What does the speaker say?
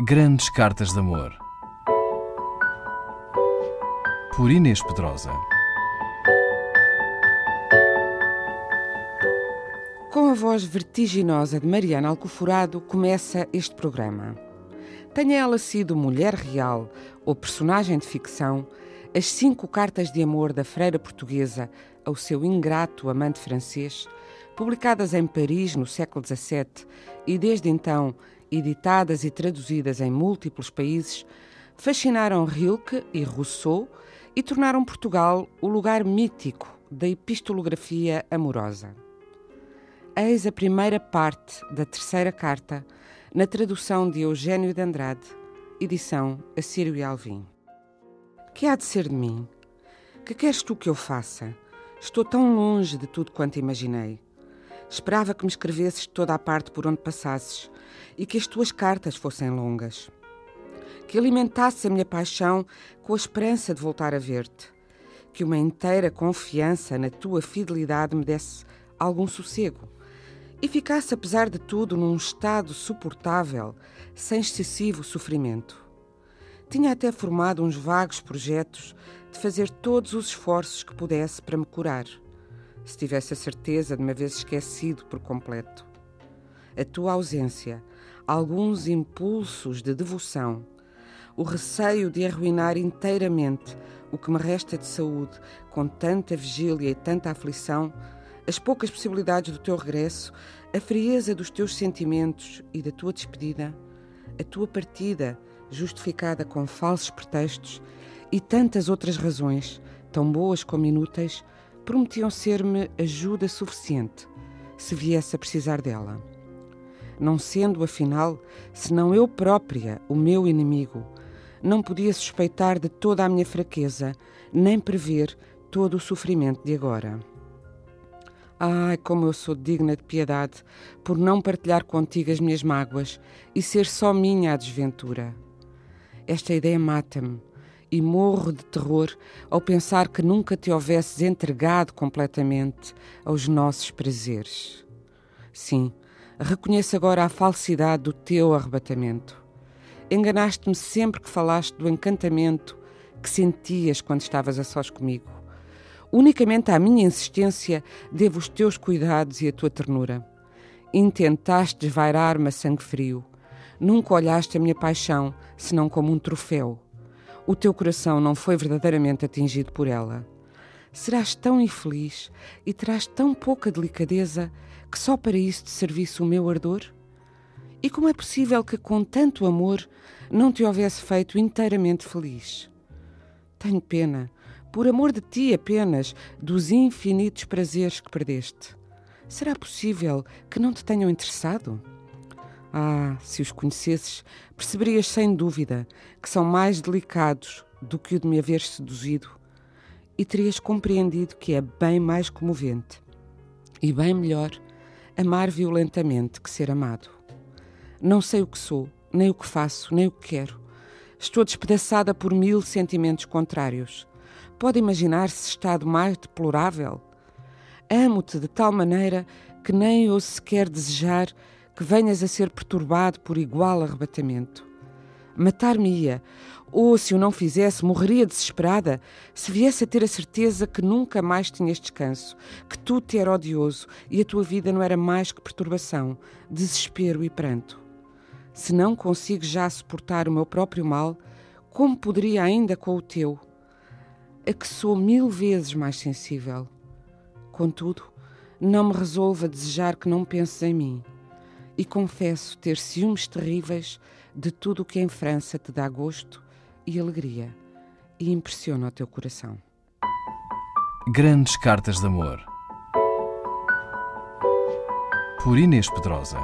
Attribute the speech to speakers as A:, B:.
A: Grandes Cartas de Amor. Por Inês Pedrosa.
B: Com a voz vertiginosa de Mariana Alcoforado começa este programa. Tenha ela sido mulher real ou personagem de ficção, as cinco cartas de amor da freira portuguesa ao seu ingrato amante francês, publicadas em Paris no século XVII e desde então editadas e traduzidas em múltiplos países, fascinaram Rilke e Rousseau e tornaram Portugal o lugar mítico da epistolografia amorosa. Eis a primeira parte da terceira carta, na tradução de Eugênio de Andrade, edição Assírio e Alvim. Que há de ser de mim? Que queres tu que eu faça? Estou tão longe de tudo quanto imaginei. Esperava que me escrevesses toda a parte por onde passasses e que as tuas cartas fossem longas. Que alimentasse a minha paixão com a esperança de voltar a ver-te. Que uma inteira confiança na tua fidelidade me desse algum sossego e ficasse, apesar de tudo, num estado suportável, sem excessivo sofrimento. Tinha até formado uns vagos projetos de fazer todos os esforços que pudesse para me curar, se tivesse a certeza de me haver esquecido por completo. A tua ausência, alguns impulsos de devoção, o receio de arruinar inteiramente o que me resta de saúde com tanta vigília e tanta aflição, as poucas possibilidades do teu regresso, a frieza dos teus sentimentos e da tua despedida, a tua partida justificada com falsos pretextos e tantas outras razões, tão boas como inúteis, prometiam ser-me ajuda suficiente se viesse a precisar dela. Não sendo, afinal, senão eu própria o meu inimigo, não podia suspeitar de toda a minha fraqueza, nem prever todo o sofrimento de agora. Ai, como eu sou digna de piedade por não partilhar contigo as minhas mágoas e ser só minha a desventura. Esta ideia mata-me e morro de terror ao pensar que nunca te houvesses entregado completamente aos nossos prazeres. Sim, reconheço agora a falsidade do teu arrebatamento. Enganaste-me sempre que falaste do encantamento que sentias quando estavas a sós comigo. Unicamente à minha insistência devo os teus cuidados e a tua ternura. Intentaste desvairar-me a sangue frio. Nunca olhaste a minha paixão, senão como um troféu. O teu coração não foi verdadeiramente atingido por ela. Serás tão infeliz e terás tão pouca delicadeza que só para isso te servisse o meu ardor? E como é possível que, com tanto amor, não te houvesse feito inteiramente feliz? Tenho pena, por amor de ti apenas, dos infinitos prazeres que perdeste. Será possível que não te tenham interessado? Ah, se os conhecesses, perceberias sem dúvida que são mais delicados do que o de me haver seduzido e terias compreendido que é bem mais comovente e bem melhor amar violentamente que ser amado. Não sei o que sou, nem o que faço, nem o que quero. Estou despedaçada por mil sentimentos contrários. Pode imaginar-se estado mais deplorável? Amo-te de tal maneira que nem ouso sequer desejar que venhas a ser perturbado por igual arrebatamento. Matar-me-ia, ou se o não fizesse, morreria desesperada se viesse a ter a certeza que nunca mais tinhas descanso, que tu te era odioso e a tua vida não era mais que perturbação, desespero e pranto. Se não consigo já suportar o meu próprio mal, como poderia ainda com o teu? A que sou mil vezes mais sensível. Contudo, não me resolvo a desejar que não penses em mim. E confesso ter ciúmes terríveis de tudo o que em França te dá gosto e alegria e impressiona o teu coração.
A: Grandes Cartas de Amor. Por Inês Pedrosa.